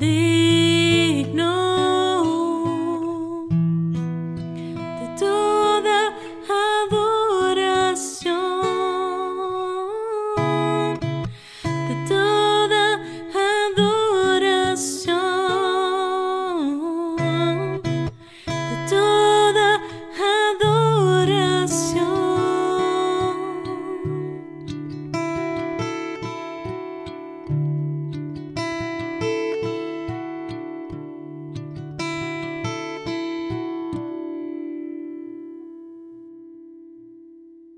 this